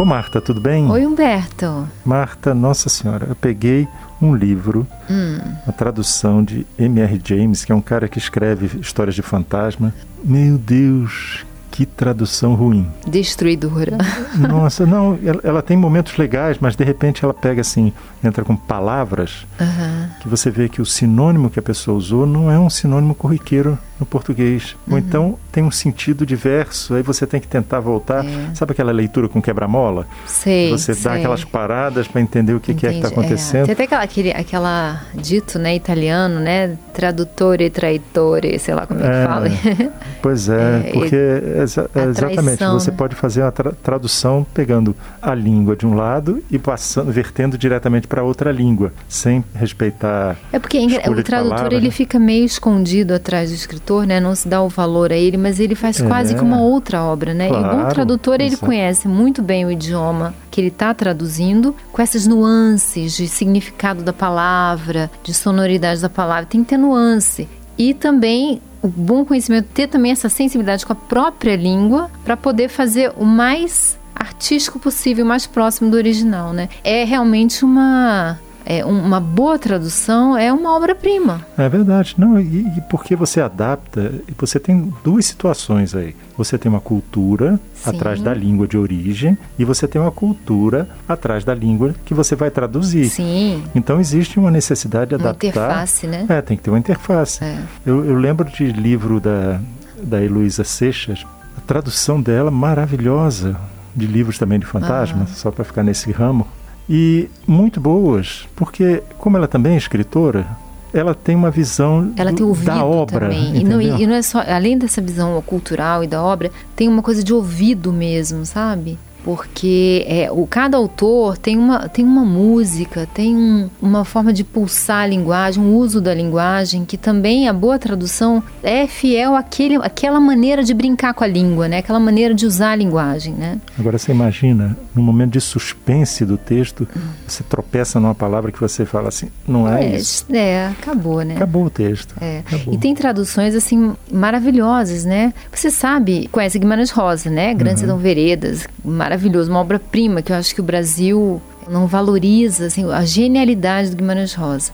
Ô Marta, tudo bem? Oi, Humberto. Marta, nossa senhora, eu peguei um livro, hum. a tradução de M.R. James, que é um cara que escreve histórias de fantasma. Meu Deus, que tradução ruim. Destruidora. Nossa, não, ela, ela, tem momentos legais, mas de repente ela pega assim, entra com palavras uhum. que você vê que o sinônimo que a pessoa usou não é um sinônimo corriqueiro no português. Uhum. Ou então tem um sentido diverso, aí você tem que tentar voltar. É. Sabe aquela leitura com quebra-mola? Sei. Você sei. dá aquelas paradas para entender o que, que é que está acontecendo. É. Tem até aquela, aquele, aquela dito né, italiano, né? Tradutore, traitore, sei lá como é, que fala. Pois é, é porque exa exatamente você né? pode fazer uma tra tradução pegando a língua de um lado e passando, vertendo diretamente para outra língua, sem respeitar. É porque o tradutor palavra, ele né? fica meio escondido atrás do escritor, né? Não se dá o valor a ele, mas ele faz é, quase como uma outra obra, né? Claro, e o bom tradutor ele conhece muito bem o idioma que ele está traduzindo, com essas nuances de significado da palavra, de sonoridade da palavra, tem que ter nuance. E também o bom conhecimento, ter também essa sensibilidade com a própria língua para poder fazer o mais artístico possível, mais próximo do original, né? É realmente uma é, uma boa tradução é uma obra-prima. É verdade. Não, e, e, porque você adapta, você tem duas situações aí. Você tem uma cultura Sim. atrás da língua de origem e você tem uma cultura atrás da língua que você vai traduzir. Sim. Então existe uma necessidade de uma adaptar. interface, né? É, tem que ter uma interface. É. Eu, eu lembro de livro da, da Heloísa Seixas, a tradução dela maravilhosa de livros também de fantasmas, ah. só para ficar nesse ramo e muito boas, porque como ela também é escritora, ela tem uma visão ela tem ouvido da obra. Também. E não, e não é só, além dessa visão cultural e da obra, tem uma coisa de ouvido mesmo, sabe? Porque é, o, cada autor tem uma, tem uma música, tem um, uma forma de pulsar a linguagem, um uso da linguagem, que também a boa tradução é fiel àquele, àquela maneira de brincar com a língua, né? aquela maneira de usar a linguagem. Né? Agora você imagina, no momento de suspense do texto, você tropeça numa palavra que você fala assim, não é, é isso? É, acabou, né? Acabou o texto. É. Acabou. E tem traduções assim maravilhosas, né? Você sabe, conhece Guimarães Rosa, né? Grandes uhum. Veredas, maravilhoso, uma obra-prima que eu acho que o Brasil não valoriza assim, a genialidade do Guimarães Rosa,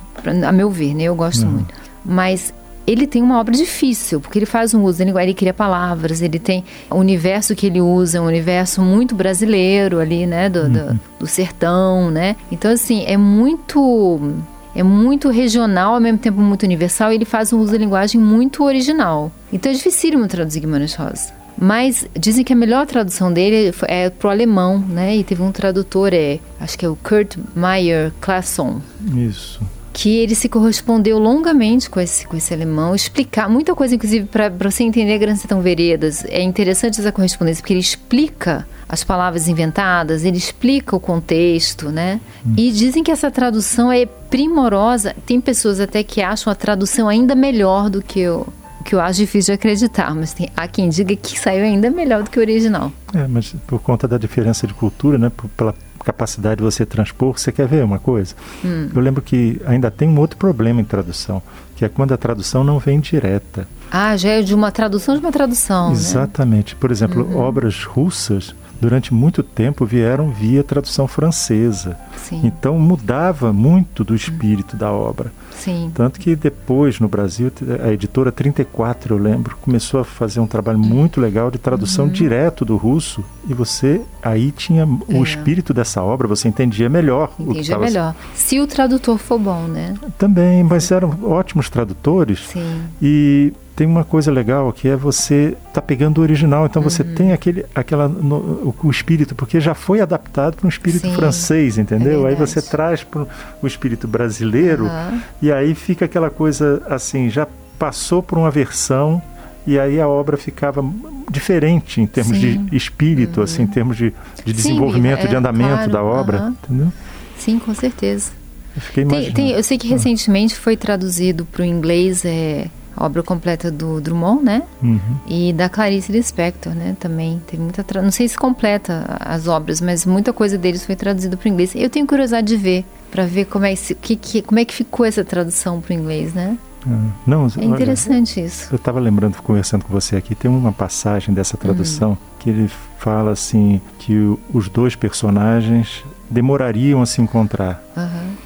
a meu ver, né? Eu gosto uhum. muito. Mas ele tem uma obra difícil, porque ele faz um uso da linguagem, ele cria palavras, ele tem o universo que ele usa, é um universo muito brasileiro ali, né, do, uhum. do, do, sertão, né? Então, assim, é muito é muito regional, ao mesmo tempo muito universal, e ele faz um uso da linguagem muito original. Então é dificílimo traduzir Guimarães Rosa. Mas dizem que a melhor tradução dele é pro alemão, né? E teve um tradutor, é, acho que é o Kurt Meyer Classon. Isso que ele se correspondeu longamente com esse, com esse alemão, explicar muita coisa, inclusive, para você entender Grandes Sertão Veredas. É interessante essa correspondência, porque ele explica as palavras inventadas, ele explica o contexto, né? Hum. E dizem que essa tradução é primorosa. Tem pessoas até que acham a tradução ainda melhor do que o, que eu acho difícil de acreditar, mas tem, há quem diga que saiu ainda melhor do que o original. É, mas por conta da diferença de cultura, né, por, pela capacidade de você transpor, você quer ver uma coisa? Hum. Eu lembro que ainda tem um outro problema em tradução, que é quando a tradução não vem direta. Ah, já é de uma tradução de uma tradução. Né? Exatamente. Né? Por exemplo, uhum. obras russas durante muito tempo vieram via tradução francesa. Sim. Então mudava muito do espírito da obra. Sim. Tanto que depois no Brasil a editora 34, eu lembro, começou a fazer um trabalho muito legal de tradução uhum. direto do russo e você aí tinha é. o espírito dessa obra, você entendia melhor entendia o que estava melhor. Se o tradutor for bom, né? Também, mas eram ótimos tradutores. Sim. E tem uma coisa legal que é você tá pegando o original, então uhum. você tem aquele, aquela no, o, espírito porque já foi adaptado para um espírito Sim, francês, entendeu? É aí você traz para o espírito brasileiro uhum. e aí fica aquela coisa assim, já passou por uma versão e aí a obra ficava diferente em termos Sim. de espírito, uhum. assim, em termos de, de desenvolvimento, Sim, é, de andamento claro, da obra, entendeu? Sim, com certeza. Eu, fiquei tem, tem, eu sei que ah. recentemente foi traduzido para o inglês é, a obra completa do Drummond, né? Uhum. E da Clarice Lispector, né? Também tem muita tra... não sei se completa as obras, mas muita coisa deles foi traduzida para o inglês. Eu tenho curiosidade de ver para ver como é que, que, como é que ficou essa tradução para o inglês, né? Ah, não, é interessante olha, isso. Eu estava lembrando, conversando com você aqui, tem uma passagem dessa tradução uhum. que ele fala assim que o, os dois personagens demorariam a se encontrar. Uhum.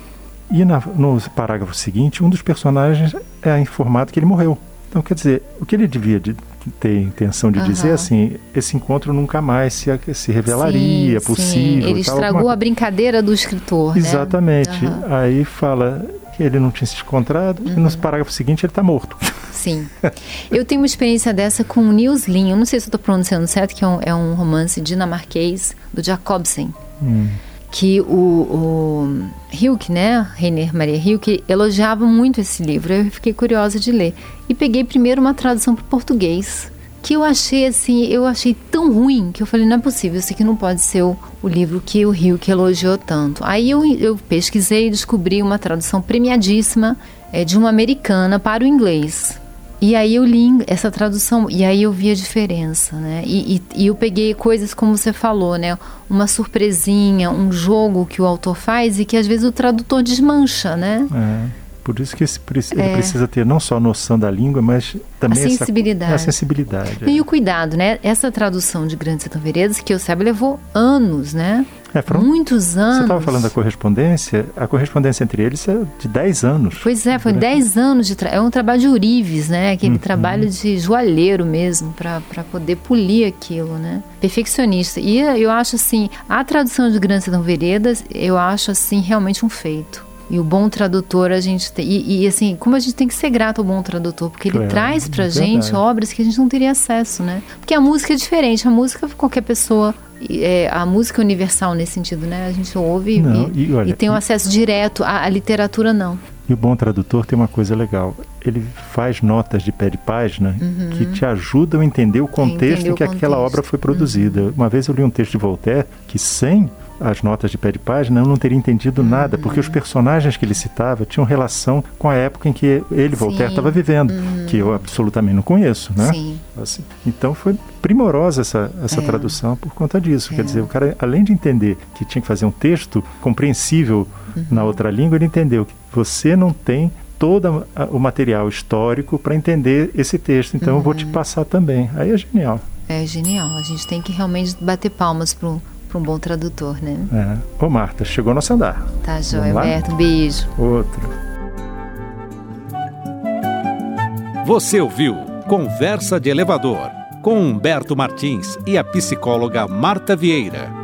E na, no parágrafo seguinte, um dos personagens é informado que ele morreu. Então, quer dizer, o que ele devia de, ter intenção de uhum. dizer assim, esse encontro nunca mais se, se revelaria sim, possível. Sim. Ele estragou a brincadeira do escritor. Né? Exatamente. Né? Uhum. Aí fala que ele não tinha se encontrado uhum. e no uhum. parágrafo seguinte ele está morto. Sim. Eu tenho uma experiência dessa com o Nils Lin. Eu não sei se estou pronunciando certo, que é um, é um romance dinamarquês do Jacobsen. Hum que o, o Hilke, né, Reiner Maria Hilke, elogiava muito esse livro. Eu fiquei curiosa de ler e peguei primeiro uma tradução para português que eu achei assim, eu achei tão ruim que eu falei não é possível, isso aqui não pode ser o, o livro que o Hilke elogiou tanto. Aí eu, eu pesquisei e descobri uma tradução premiadíssima é, de uma americana para o inglês. E aí eu li essa tradução e aí eu vi a diferença, né? E, e, e, eu peguei coisas como você falou, né? Uma surpresinha, um jogo que o autor faz e que às vezes o tradutor desmancha, né? É. Por isso que esse, ele é. precisa ter não só a noção da língua, mas também a sensibilidade. Essa, a sensibilidade. E é. o cuidado, né? Essa tradução de Grandes Sertão Veredas, que eu saiba, levou anos, né? É, foram, Muitos anos. Você estava falando da correspondência, a correspondência entre eles é de 10 anos. Pois é, foi 10 anos de É um trabalho de Urives, né? Aquele uhum. trabalho de joalheiro mesmo, para poder polir aquilo, né? Perfeccionista. E eu acho assim, a tradução de Grandes Sertão Veredas, eu acho assim, realmente um feito. E o bom tradutor, a gente tem. E, e, assim, como a gente tem que ser grato ao bom tradutor, porque ele é, traz pra é gente obras que a gente não teria acesso, né? Porque a música é diferente, a música qualquer pessoa. É, a música é universal nesse sentido, né? A gente ouve não, e, e, olha, e, tem um acesso direto, à, literatura não. E o bom tradutor tem uma coisa legal. Ele faz notas de pé de página uhum. que te ajudam a entender o contexto em que contexto. aquela obra foi produzida. Uhum. Uma vez eu li um texto de Voltaire que sem as notas de pé de página, eu não teria entendido nada, uhum. porque os personagens que ele citava tinham relação com a época em que ele, Voltaire, estava vivendo, uhum. que eu absolutamente não conheço, né? Assim, então foi primorosa essa, essa é. tradução por conta disso. É. Quer dizer, o cara, além de entender que tinha que fazer um texto compreensível uhum. na outra língua, ele entendeu que você não tem todo o material histórico para entender esse texto, então eu vou te uhum. passar também. Aí é genial. É genial. A gente tem que realmente bater palmas para para um bom tradutor, né? É. Ô Marta, chegou nosso andar. Tá, joia, Alberto. Um beijo. Outro. Você ouviu Conversa de Elevador com Humberto Martins e a psicóloga Marta Vieira.